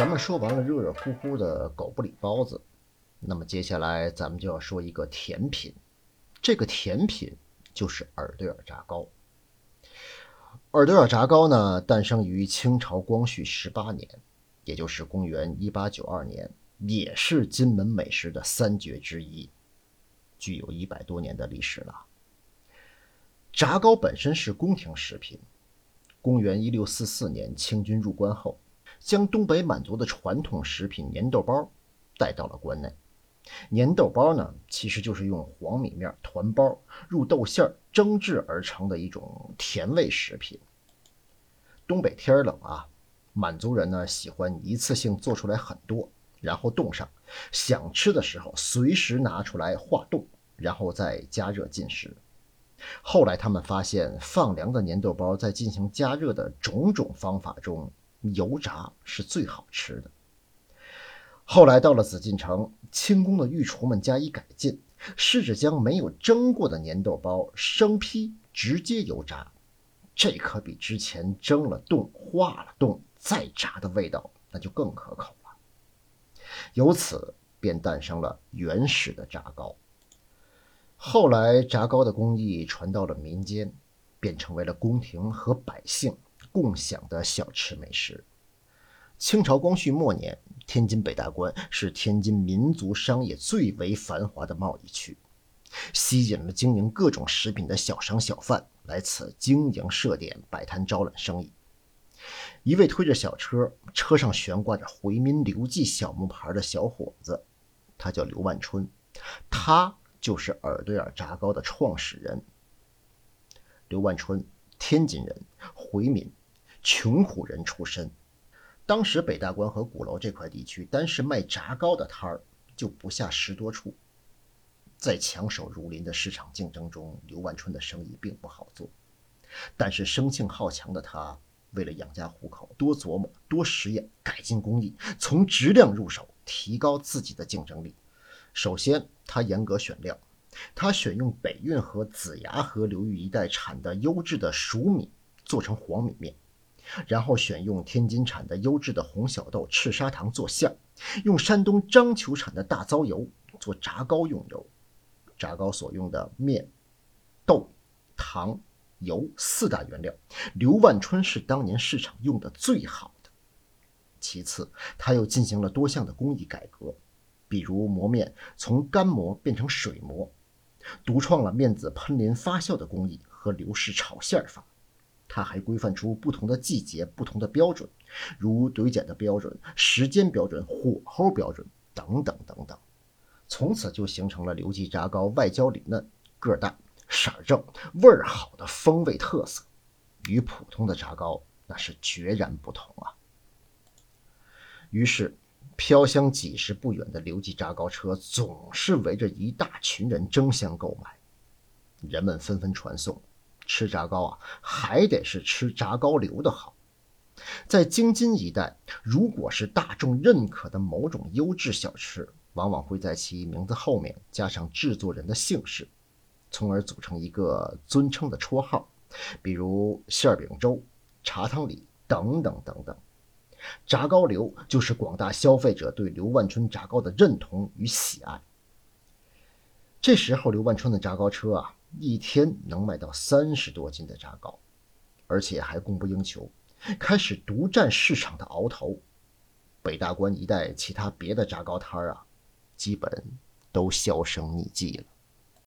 咱们说完了热热乎乎的狗不理包子，那么接下来咱们就要说一个甜品，这个甜品就是耳对耳炸糕。耳对耳炸糕呢，诞生于清朝光绪十八年，也就是公元一八九二年，也是金门美食的三绝之一，具有一百多年的历史了。炸糕本身是宫廷食品，公元一六四四年，清军入关后。将东北满族的传统食品粘豆包带到了关内。粘豆包呢，其实就是用黄米面团包入豆馅儿蒸制而成的一种甜味食品。东北天冷啊，满族人呢喜欢一次性做出来很多，然后冻上，想吃的时候随时拿出来化冻，然后再加热进食。后来他们发现，放凉的粘豆包在进行加热的种种方法中。油炸是最好吃的。后来到了紫禁城，清宫的御厨们加以改进，试着将没有蒸过的粘豆包生坯直接油炸，这可比之前蒸了冻、化了冻再炸的味道那就更可口了。由此便诞生了原始的炸糕。后来炸糕的工艺传到了民间，便成为了宫廷和百姓。共享的小吃美食。清朝光绪末年，天津北大关是天津民族商业最为繁华的贸易区，吸引了经营各种食品的小商小贩来此经营设点、摆摊招揽生意。一位推着小车，车上悬挂着“回民刘记”小木牌的小伙子，他叫刘万春，他就是耳对耳炸糕的创始人。刘万春，天津人，回民。穷苦人出身，当时北大关和鼓楼这块地区，单是卖炸糕的摊儿就不下十多处。在强手如林的市场竞争中，刘万春的生意并不好做。但是生性好强的他，为了养家糊口，多琢磨、多实验、改进工艺，从质量入手，提高自己的竞争力。首先，他严格选料，他选用北运河、子牙河流域一带产的优质的熟米，做成黄米面。然后选用天津产的优质的红小豆、赤砂糖做馅，用山东章丘产的大糟油做炸糕用油。炸糕所用的面、豆、糖、油四大原料，刘万春是当年市场用的最好的。其次，他又进行了多项的工艺改革，比如磨面从干磨变成水磨，独创了面子喷淋发酵的工艺和刘氏炒馅法。他还规范出不同的季节、不同的标准，如怼碱的标准、时间标准、火候标准等等等等。从此就形成了刘记炸糕外焦里嫩、个儿大、色儿正、味儿好的风味特色，与普通的炸糕那是决然不同啊。于是，飘香几十步远的刘记炸糕车总是围着一大群人争相购买，人们纷纷传颂。吃炸糕啊，还得是吃炸糕刘的好。在京津一带，如果是大众认可的某种优质小吃，往往会在其名字后面加上制作人的姓氏，从而组成一个尊称的绰号，比如馅饼粥、茶汤里等等等等。炸糕刘就是广大消费者对刘万春炸糕的认同与喜爱。这时候，刘万春的炸糕车啊。一天能卖到三十多斤的炸糕，而且还供不应求，开始独占市场的鳌头。北大关一带其他别的炸糕摊啊，基本都销声匿迹了。